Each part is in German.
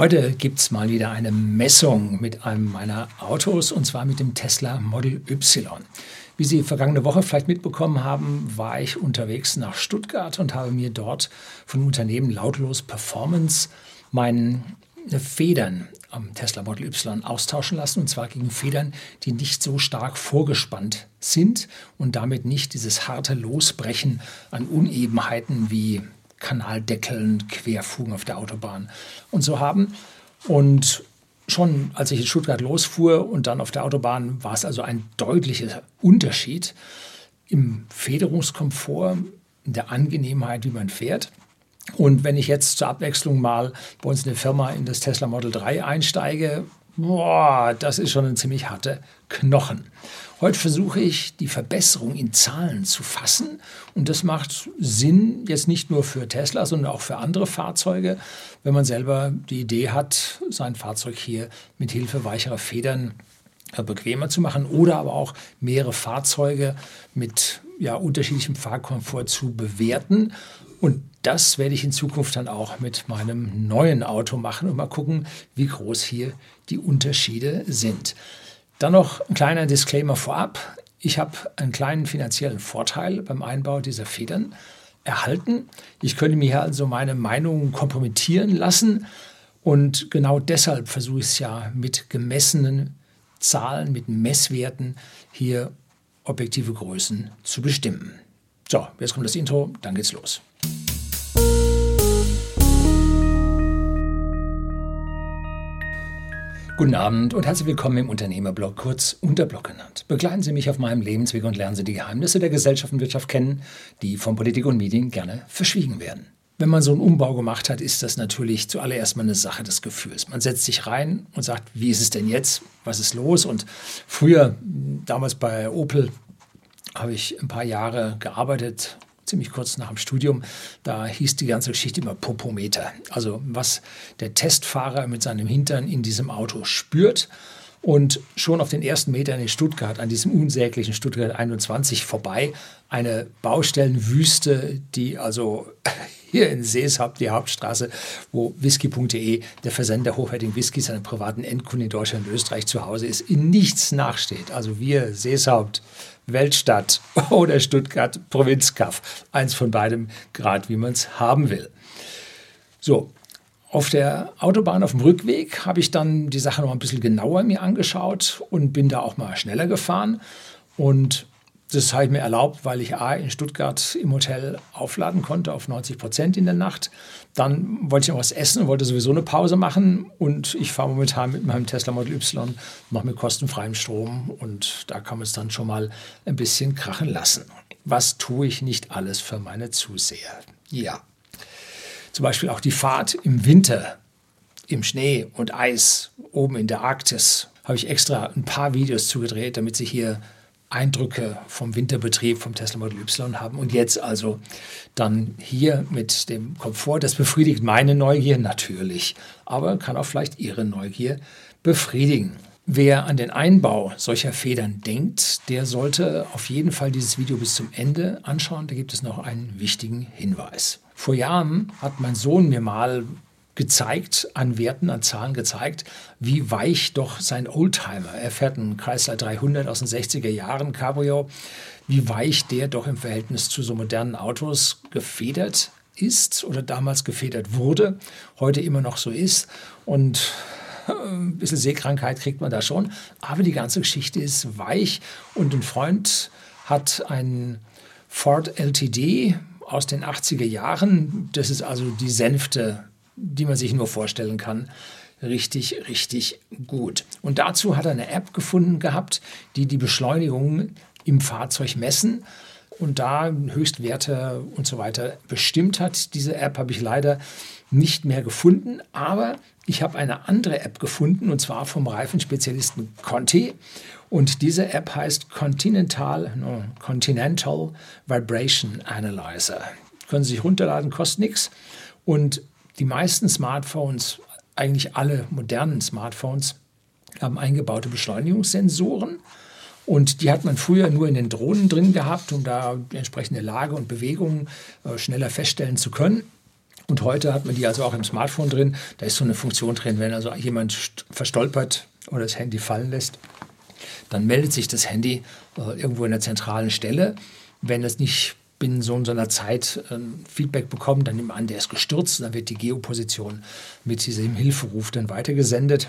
Heute gibt es mal wieder eine Messung mit einem meiner Autos und zwar mit dem Tesla Model Y. Wie Sie vergangene Woche vielleicht mitbekommen haben, war ich unterwegs nach Stuttgart und habe mir dort von Unternehmen Lautlos Performance meine Federn am Tesla Model Y austauschen lassen und zwar gegen Federn, die nicht so stark vorgespannt sind und damit nicht dieses harte Losbrechen an Unebenheiten wie Kanaldeckeln, Querfugen auf der Autobahn und so haben. Und schon als ich in Stuttgart losfuhr und dann auf der Autobahn war es also ein deutlicher Unterschied im Federungskomfort, in der Angenehmheit, wie man fährt. Und wenn ich jetzt zur Abwechslung mal bei uns in der Firma in das Tesla Model 3 einsteige, boah, das ist schon ein ziemlich harter Knochen. Heute versuche ich, die Verbesserung in Zahlen zu fassen. Und das macht Sinn jetzt nicht nur für Tesla, sondern auch für andere Fahrzeuge, wenn man selber die Idee hat, sein Fahrzeug hier mit Hilfe weicherer Federn äh, bequemer zu machen oder aber auch mehrere Fahrzeuge mit ja, unterschiedlichem Fahrkomfort zu bewerten. Und das werde ich in Zukunft dann auch mit meinem neuen Auto machen und mal gucken, wie groß hier die Unterschiede sind. Dann noch ein kleiner Disclaimer vorab. Ich habe einen kleinen finanziellen Vorteil beim Einbau dieser Federn erhalten. Ich könnte mir also meine Meinung kompromittieren lassen. Und genau deshalb versuche ich es ja mit gemessenen Zahlen, mit Messwerten hier objektive Größen zu bestimmen. So, jetzt kommt das Intro, dann geht's los. Guten Abend und herzlich willkommen im Unternehmerblog, kurz Unterblog genannt. Begleiten Sie mich auf meinem Lebensweg und lernen Sie die Geheimnisse der Gesellschaft und Wirtschaft kennen, die von Politik und Medien gerne verschwiegen werden. Wenn man so einen Umbau gemacht hat, ist das natürlich zuallererst mal eine Sache des Gefühls. Man setzt sich rein und sagt, wie ist es denn jetzt? Was ist los? Und früher, damals bei Opel, habe ich ein paar Jahre gearbeitet ziemlich kurz nach dem Studium, da hieß die ganze Geschichte immer Popometer. Also was der Testfahrer mit seinem Hintern in diesem Auto spürt. Und schon auf den ersten Metern in Stuttgart, an diesem unsäglichen Stuttgart 21 vorbei, eine Baustellenwüste, die also hier in Seeshaupt, die Hauptstraße, wo whisky.de, der Versender hochwertigen Whiskys, seine privaten Endkunden in Deutschland und Österreich zu Hause ist, in nichts nachsteht. Also wir, Seeshaupt, Weltstadt oder Stuttgart Provinzkaff. Eins von beidem, gerade wie man es haben will. So, auf der Autobahn auf dem Rückweg habe ich dann die Sache noch ein bisschen genauer mir angeschaut und bin da auch mal schneller gefahren. Und das habe ich mir erlaubt, weil ich A in Stuttgart im Hotel aufladen konnte auf 90 Prozent in der Nacht. Dann wollte ich noch was essen und wollte sowieso eine Pause machen. Und ich fahre momentan mit meinem Tesla Model Y noch mit kostenfreiem Strom. Und da kann man es dann schon mal ein bisschen krachen lassen. Was tue ich nicht alles für meine Zuseher? Ja. Zum Beispiel auch die Fahrt im Winter, im Schnee und Eis, oben in der Arktis, habe ich extra ein paar Videos zugedreht, damit Sie hier Eindrücke vom Winterbetrieb vom Tesla Model Y haben und jetzt also dann hier mit dem Komfort, das befriedigt meine Neugier natürlich, aber kann auch vielleicht Ihre Neugier befriedigen. Wer an den Einbau solcher Federn denkt, der sollte auf jeden Fall dieses Video bis zum Ende anschauen. Da gibt es noch einen wichtigen Hinweis. Vor Jahren hat mein Sohn mir mal gezeigt, an Werten, an Zahlen gezeigt, wie weich doch sein Oldtimer, er fährt einen Chrysler 300 aus den 60er Jahren Cabrio, wie weich der doch im Verhältnis zu so modernen Autos gefedert ist oder damals gefedert wurde, heute immer noch so ist. Und äh, ein bisschen Seekrankheit kriegt man da schon. Aber die ganze Geschichte ist weich. Und ein Freund hat einen Ford LTD aus den 80er Jahren. Das ist also die Sänfte die man sich nur vorstellen kann, richtig, richtig gut. Und dazu hat er eine App gefunden gehabt, die die Beschleunigung im Fahrzeug messen und da Höchstwerte und so weiter bestimmt hat. Diese App habe ich leider nicht mehr gefunden, aber ich habe eine andere App gefunden und zwar vom Reifenspezialisten Conti. Und diese App heißt Continental, no, Continental Vibration Analyzer. Können Sie sich runterladen, kostet nichts. Und die meisten Smartphones, eigentlich alle modernen Smartphones, haben eingebaute Beschleunigungssensoren. Und die hat man früher nur in den Drohnen drin gehabt, um da die entsprechende Lage und Bewegung äh, schneller feststellen zu können. Und heute hat man die also auch im Smartphone drin. Da ist so eine Funktion drin, wenn also jemand verstolpert oder das Handy fallen lässt, dann meldet sich das Handy äh, irgendwo in der zentralen Stelle. Wenn es nicht binnen so einer Zeit äh, Feedback bekommt, dann nimmt man an, der ist gestürzt, dann wird die Geoposition mit diesem Hilferuf dann weitergesendet.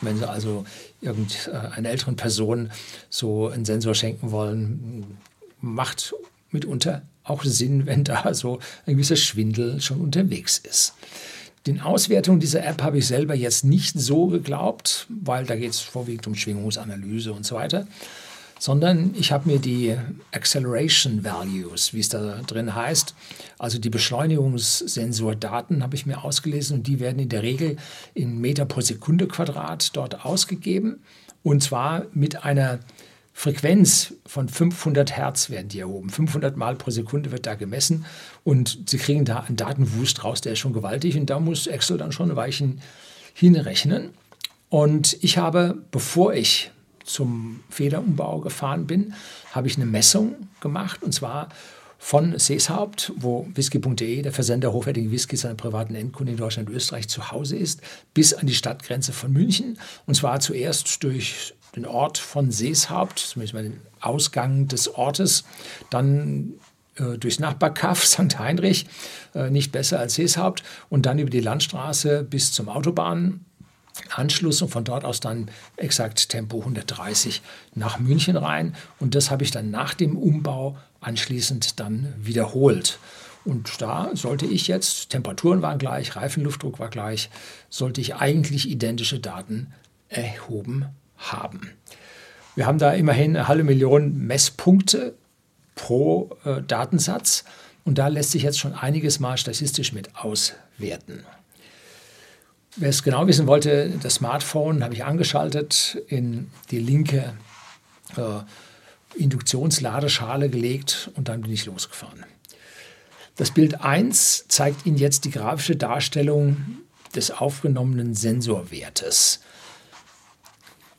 Wenn Sie also irgendeiner älteren Person so einen Sensor schenken wollen, macht mitunter auch Sinn, wenn da so ein gewisser Schwindel schon unterwegs ist. Den Auswertungen dieser App habe ich selber jetzt nicht so geglaubt, weil da geht es vorwiegend um Schwingungsanalyse und so weiter, sondern ich habe mir die Acceleration Values, wie es da drin heißt, also die Beschleunigungssensordaten habe ich mir ausgelesen und die werden in der Regel in Meter pro Sekunde Quadrat dort ausgegeben und zwar mit einer Frequenz von 500 Hertz werden die erhoben. 500 Mal pro Sekunde wird da gemessen und sie kriegen da einen Datenwust raus, der ist schon gewaltig und da muss Excel dann schon Weichen hinrechnen. Und ich habe, bevor ich zum Federumbau gefahren bin, habe ich eine Messung gemacht und zwar von Seeshaupt, wo whisky.de, der Versender hochwertigen Whiskys an privaten Endkunden in Deutschland und Österreich zu Hause ist, bis an die Stadtgrenze von München. Und zwar zuerst durch den Ort von Seeshaupt, zumindest mal den Ausgang des Ortes, dann äh, durchs Nachbarkaff St. Heinrich, äh, nicht besser als Seeshaupt, und dann über die Landstraße bis zum Autobahnanschluss und von dort aus dann exakt Tempo 130 nach München rein. Und das habe ich dann nach dem Umbau anschließend dann wiederholt. Und da sollte ich jetzt, Temperaturen waren gleich, Reifenluftdruck war gleich, sollte ich eigentlich identische Daten erhoben haben. Wir haben da immerhin eine halbe Million Messpunkte pro äh, Datensatz und da lässt sich jetzt schon einiges mal statistisch mit auswerten. Wer es genau wissen wollte, das Smartphone habe ich angeschaltet, in die linke äh, Induktionsladeschale gelegt und dann bin ich losgefahren. Das Bild 1 zeigt Ihnen jetzt die grafische Darstellung des aufgenommenen Sensorwertes.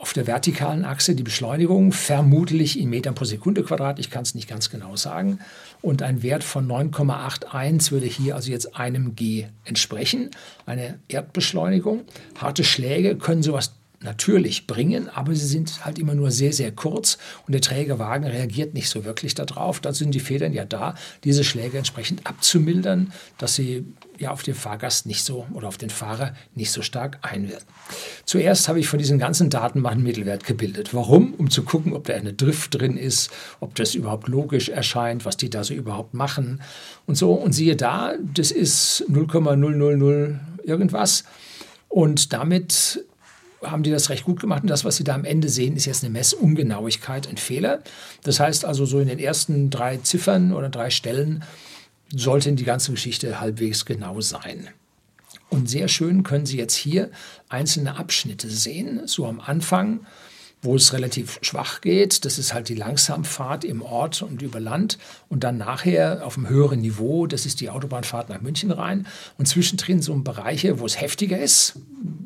Auf der vertikalen Achse die Beschleunigung, vermutlich in Metern pro Sekunde Quadrat, ich kann es nicht ganz genau sagen. Und ein Wert von 9,81 würde hier also jetzt einem G entsprechen, eine Erdbeschleunigung. Harte Schläge können sowas natürlich bringen, aber sie sind halt immer nur sehr, sehr kurz und der träge Wagen reagiert nicht so wirklich darauf. Da sind die Federn ja da, diese Schläge entsprechend abzumildern, dass sie ja auf den Fahrgast nicht so oder auf den Fahrer nicht so stark einwirken. Zuerst habe ich von diesen ganzen Daten mal einen Mittelwert gebildet. Warum? Um zu gucken, ob da eine Drift drin ist, ob das überhaupt logisch erscheint, was die da so überhaupt machen und so. Und siehe da, das ist 0,000 irgendwas. Und damit haben die das recht gut gemacht. Und das, was Sie da am Ende sehen, ist jetzt eine Messungenauigkeit, ein Fehler. Das heißt also, so in den ersten drei Ziffern oder drei Stellen sollte die ganze Geschichte halbwegs genau sein. Und sehr schön können Sie jetzt hier einzelne Abschnitte sehen. So am Anfang wo es relativ schwach geht. Das ist halt die Langsamfahrt im Ort und über Land. Und dann nachher auf einem höheren Niveau, das ist die Autobahnfahrt nach München rein. Und zwischendrin so Bereiche, wo es heftiger ist.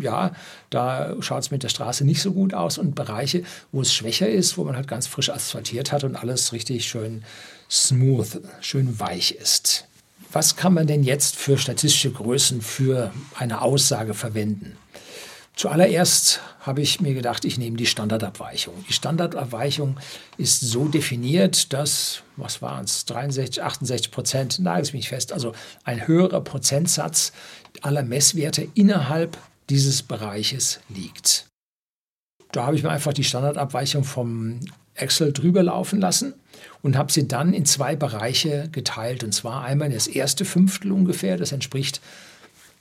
Ja, da schaut es mit der Straße nicht so gut aus. Und Bereiche, wo es schwächer ist, wo man halt ganz frisch asphaltiert hat und alles richtig schön smooth, schön weich ist. Was kann man denn jetzt für statistische Größen für eine Aussage verwenden? Zuallererst habe ich mir gedacht, ich nehme die Standardabweichung. Die Standardabweichung ist so definiert, dass, was waren es, 63, 68 Prozent, nagel mich fest, also ein höherer Prozentsatz aller Messwerte innerhalb dieses Bereiches liegt. Da habe ich mir einfach die Standardabweichung vom Excel drüber laufen lassen und habe sie dann in zwei Bereiche geteilt. Und zwar einmal das erste Fünftel ungefähr, das entspricht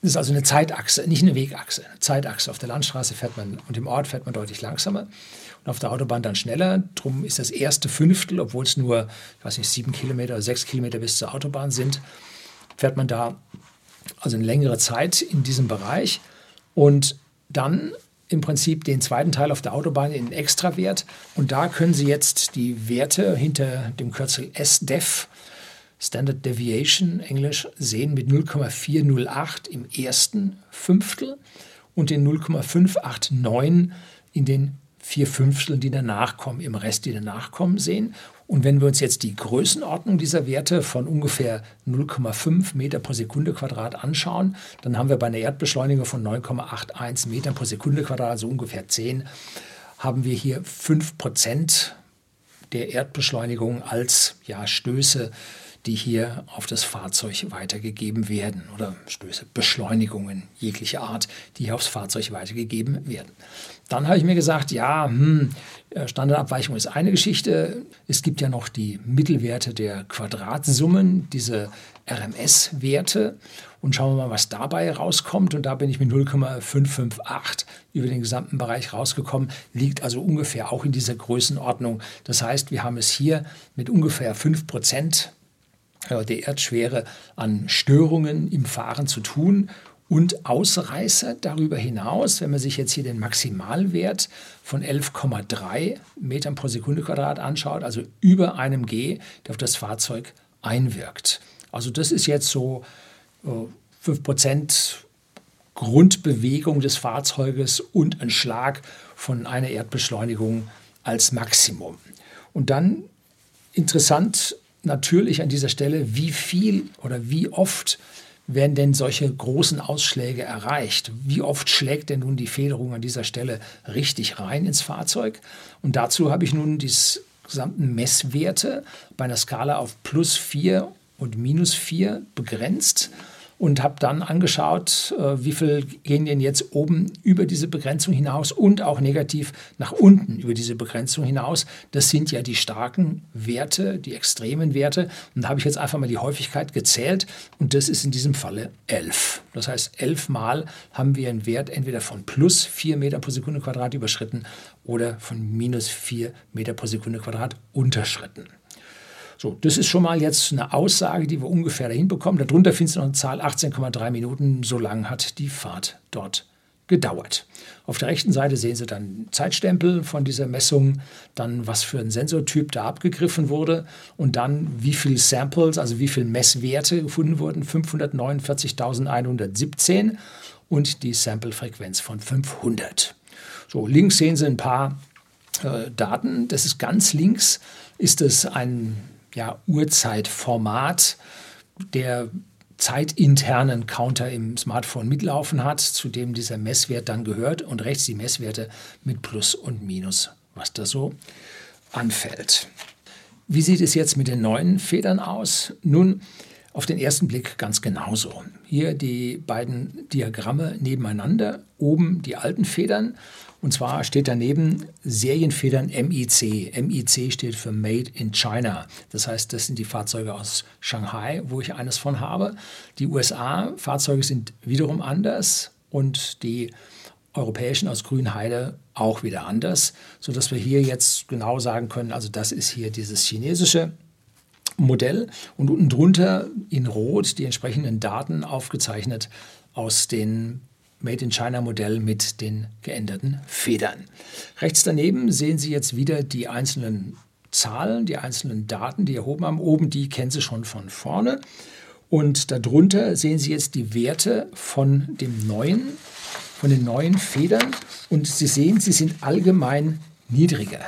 das ist also eine Zeitachse, nicht eine Wegachse, eine Zeitachse. Auf der Landstraße fährt man und im Ort fährt man deutlich langsamer und auf der Autobahn dann schneller. Drum ist das erste Fünftel, obwohl es nur, ich weiß nicht, sieben Kilometer oder sechs Kilometer bis zur Autobahn sind, fährt man da also eine längere Zeit in diesem Bereich und dann im Prinzip den zweiten Teil auf der Autobahn in Extrawert. Und da können Sie jetzt die Werte hinter dem Kürzel SDEF Standard Deviation, Englisch, sehen mit 0,408 im ersten Fünftel und den 0,589 in den vier Fünftel, die danach kommen, im Rest, die danach kommen, sehen. Und wenn wir uns jetzt die Größenordnung dieser Werte von ungefähr 0,5 Meter pro Sekunde Quadrat anschauen, dann haben wir bei einer Erdbeschleunigung von 9,81 Metern pro Sekunde Quadrat, also ungefähr 10, haben wir hier 5 Prozent der Erdbeschleunigung als ja, Stöße die hier auf das Fahrzeug weitergegeben werden oder Stöße, Beschleunigungen jeglicher Art, die hier aufs Fahrzeug weitergegeben werden. Dann habe ich mir gesagt, ja, hm, äh, Standardabweichung ist eine Geschichte. Es gibt ja noch die Mittelwerte der Quadratsummen, diese RMS-Werte. Und schauen wir mal, was dabei rauskommt. Und da bin ich mit 0,558 über den gesamten Bereich rausgekommen. Liegt also ungefähr auch in dieser Größenordnung. Das heißt, wir haben es hier mit ungefähr 5 Prozent äh, der Erdschwere an Störungen im Fahren zu tun und Ausreißer darüber hinaus, wenn man sich jetzt hier den Maximalwert von 11,3 Metern pro Sekunde Quadrat anschaut, also über einem G, der auf das Fahrzeug einwirkt. Also das ist jetzt so äh, 5% Grundbewegung des Fahrzeuges und ein Schlag von einer Erdbeschleunigung als Maximum. Und dann interessant natürlich an dieser Stelle, wie viel oder wie oft werden denn solche großen Ausschläge erreicht? Wie oft schlägt denn nun die Federung an dieser Stelle richtig rein ins Fahrzeug? Und dazu habe ich nun die gesamten Messwerte bei einer Skala auf plus 4 und minus 4 begrenzt und habe dann angeschaut, äh, wie viel gehen denn jetzt oben über diese Begrenzung hinaus und auch negativ nach unten über diese Begrenzung hinaus. Das sind ja die starken Werte, die extremen Werte. Und da habe ich jetzt einfach mal die Häufigkeit gezählt und das ist in diesem Falle 11. Das heißt, elfmal haben wir einen Wert entweder von plus 4 Meter pro Sekunde Quadrat überschritten oder von minus 4 Meter pro Sekunde Quadrat unterschritten. So, das ist schon mal jetzt eine Aussage, die wir ungefähr dahin bekommen. Darunter findest du noch eine Zahl 18,3 Minuten. So lang hat die Fahrt dort gedauert. Auf der rechten Seite sehen Sie dann Zeitstempel von dieser Messung, dann was für ein Sensortyp da abgegriffen wurde und dann wie viele Samples, also wie viele Messwerte gefunden wurden, 549.117 und die Samplefrequenz von 500. So, links sehen Sie ein paar äh, Daten. Das ist ganz links, ist es ein ja, Uhrzeitformat, der zeitinternen Counter im Smartphone mitlaufen hat, zu dem dieser Messwert dann gehört und rechts die Messwerte mit Plus und Minus, was da so anfällt. Wie sieht es jetzt mit den neuen Federn aus? Nun, auf den ersten Blick ganz genauso. Hier die beiden Diagramme nebeneinander, oben die alten Federn und zwar steht daneben Serienfedern MIC. MIC steht für Made in China. Das heißt, das sind die Fahrzeuge aus Shanghai, wo ich eines von habe. Die USA-Fahrzeuge sind wiederum anders und die europäischen aus Grünheide auch wieder anders, sodass wir hier jetzt genau sagen können, also das ist hier dieses chinesische Modell und unten drunter in Rot die entsprechenden Daten aufgezeichnet aus den Made in China Modell mit den geänderten Federn. Rechts daneben sehen Sie jetzt wieder die einzelnen Zahlen, die einzelnen Daten, die erhoben haben. Oben die kennen Sie schon von vorne. Und darunter sehen Sie jetzt die Werte von dem neuen, von den neuen Federn. Und Sie sehen, sie sind allgemein niedriger.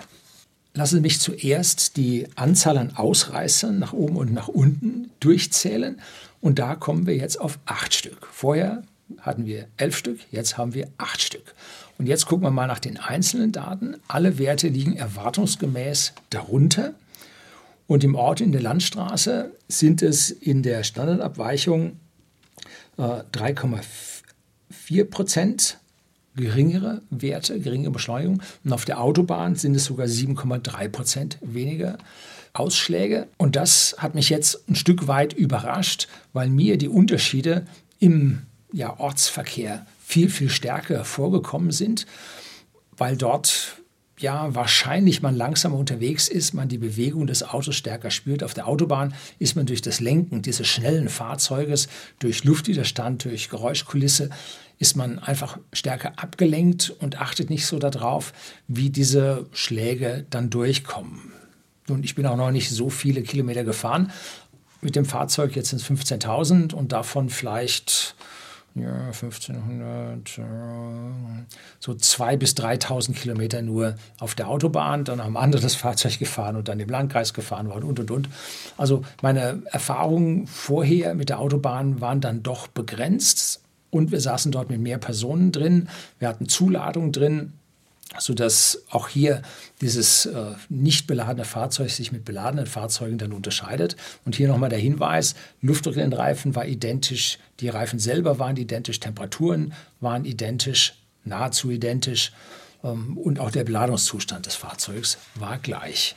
Lassen Sie mich zuerst die Anzahl an Ausreißern nach oben und nach unten durchzählen. Und da kommen wir jetzt auf acht Stück. Vorher hatten wir elf Stück, jetzt haben wir acht Stück. Und jetzt gucken wir mal nach den einzelnen Daten. Alle Werte liegen erwartungsgemäß darunter. Und im Ort in der Landstraße sind es in der Standardabweichung äh, 3,4 Prozent geringere Werte, geringere Beschleunigung. Und auf der Autobahn sind es sogar 7,3 Prozent weniger Ausschläge. Und das hat mich jetzt ein Stück weit überrascht, weil mir die Unterschiede im ja, Ortsverkehr viel, viel stärker vorgekommen sind, weil dort ja wahrscheinlich man langsamer unterwegs ist, man die Bewegung des Autos stärker spürt. Auf der Autobahn ist man durch das Lenken dieses schnellen Fahrzeuges, durch Luftwiderstand, durch Geräuschkulisse, ist man einfach stärker abgelenkt und achtet nicht so darauf, wie diese Schläge dann durchkommen. Nun, ich bin auch noch nicht so viele Kilometer gefahren mit dem Fahrzeug, jetzt sind es 15.000 und davon vielleicht ja, 1500, so 2.000 bis 3.000 Kilometer nur auf der Autobahn. Dann haben andere das Fahrzeug gefahren und dann im Landkreis gefahren waren und und und. Also meine Erfahrungen vorher mit der Autobahn waren dann doch begrenzt und wir saßen dort mit mehr Personen drin. Wir hatten Zuladung drin sodass auch hier dieses äh, nicht beladene Fahrzeug sich mit beladenen Fahrzeugen dann unterscheidet. Und hier nochmal der Hinweis, Luftdruck in den Reifen war identisch, die Reifen selber waren identisch, Temperaturen waren identisch, nahezu identisch ähm, und auch der Beladungszustand des Fahrzeugs war gleich.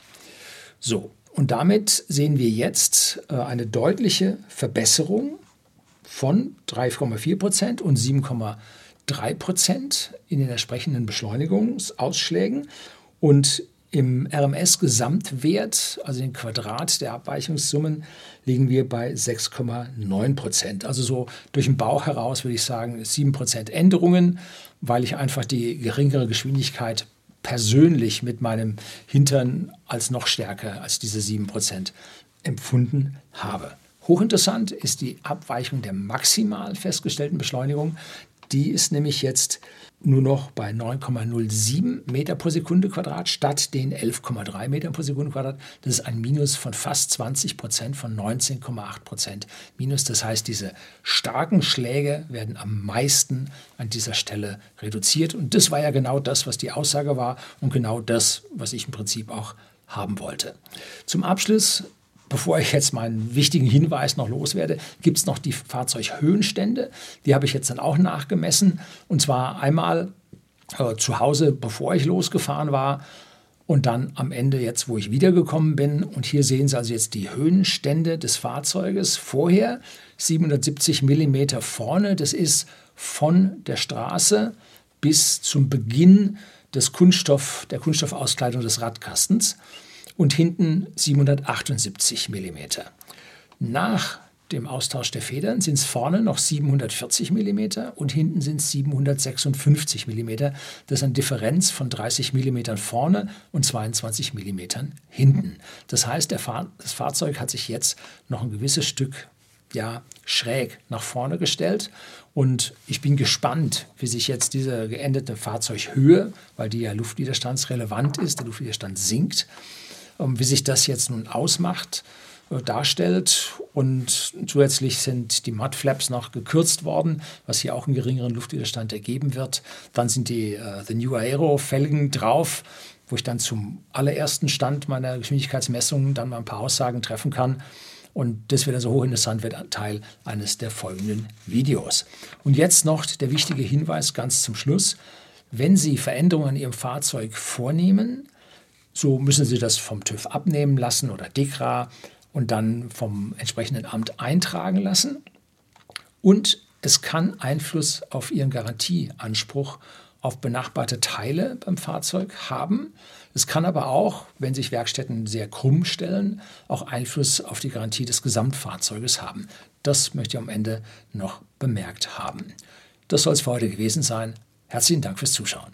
So, und damit sehen wir jetzt äh, eine deutliche Verbesserung von 3,4 Prozent und 7,4 3% in den entsprechenden Beschleunigungsausschlägen und im RMS-Gesamtwert, also im Quadrat der Abweichungssummen, liegen wir bei 6,9 Prozent. Also so durch den Bauch heraus würde ich sagen 7 Prozent Änderungen, weil ich einfach die geringere Geschwindigkeit persönlich mit meinem Hintern als noch stärker als diese 7 Prozent empfunden habe. Hochinteressant ist die Abweichung der maximal festgestellten Beschleunigung. Die ist nämlich jetzt nur noch bei 9,07 Meter pro Sekunde Quadrat statt den 11,3 Meter pro Sekunde Quadrat. Das ist ein Minus von fast 20 Prozent, von 19,8 Prozent Minus. Das heißt, diese starken Schläge werden am meisten an dieser Stelle reduziert. Und das war ja genau das, was die Aussage war und genau das, was ich im Prinzip auch haben wollte. Zum Abschluss bevor ich jetzt meinen wichtigen Hinweis noch loswerde, gibt es noch die Fahrzeughöhenstände. Die habe ich jetzt dann auch nachgemessen. Und zwar einmal äh, zu Hause, bevor ich losgefahren war. Und dann am Ende jetzt, wo ich wiedergekommen bin. Und hier sehen Sie also jetzt die Höhenstände des Fahrzeuges. Vorher 770 mm vorne. Das ist von der Straße bis zum Beginn des Kunststoff, der Kunststoffauskleidung des Radkastens und hinten 778 mm. Nach dem Austausch der Federn sind es vorne noch 740 mm und hinten sind es 756 mm. Das ist eine Differenz von 30 mm vorne und 22 mm hinten. Das heißt, Fahr das Fahrzeug hat sich jetzt noch ein gewisses Stück ja, schräg nach vorne gestellt. Und ich bin gespannt, wie sich jetzt diese geendete Fahrzeughöhe, weil die ja luftwiderstandsrelevant ist, der Luftwiderstand sinkt, wie sich das jetzt nun ausmacht, äh, darstellt. Und zusätzlich sind die Mudflaps noch gekürzt worden, was hier auch einen geringeren Luftwiderstand ergeben wird. Dann sind die uh, The New Aero Felgen drauf, wo ich dann zum allerersten Stand meiner Geschwindigkeitsmessungen dann mal ein paar Aussagen treffen kann. Und das wird also hochinteressant, wird Teil eines der folgenden Videos. Und jetzt noch der wichtige Hinweis ganz zum Schluss. Wenn Sie Veränderungen an Ihrem Fahrzeug vornehmen, so müssen Sie das vom TÜV abnehmen lassen oder DEKRA und dann vom entsprechenden Amt eintragen lassen. Und es kann Einfluss auf Ihren Garantieanspruch auf benachbarte Teile beim Fahrzeug haben. Es kann aber auch, wenn sich Werkstätten sehr krumm stellen, auch Einfluss auf die Garantie des Gesamtfahrzeuges haben. Das möchte ich am Ende noch bemerkt haben. Das soll es für heute gewesen sein. Herzlichen Dank fürs Zuschauen.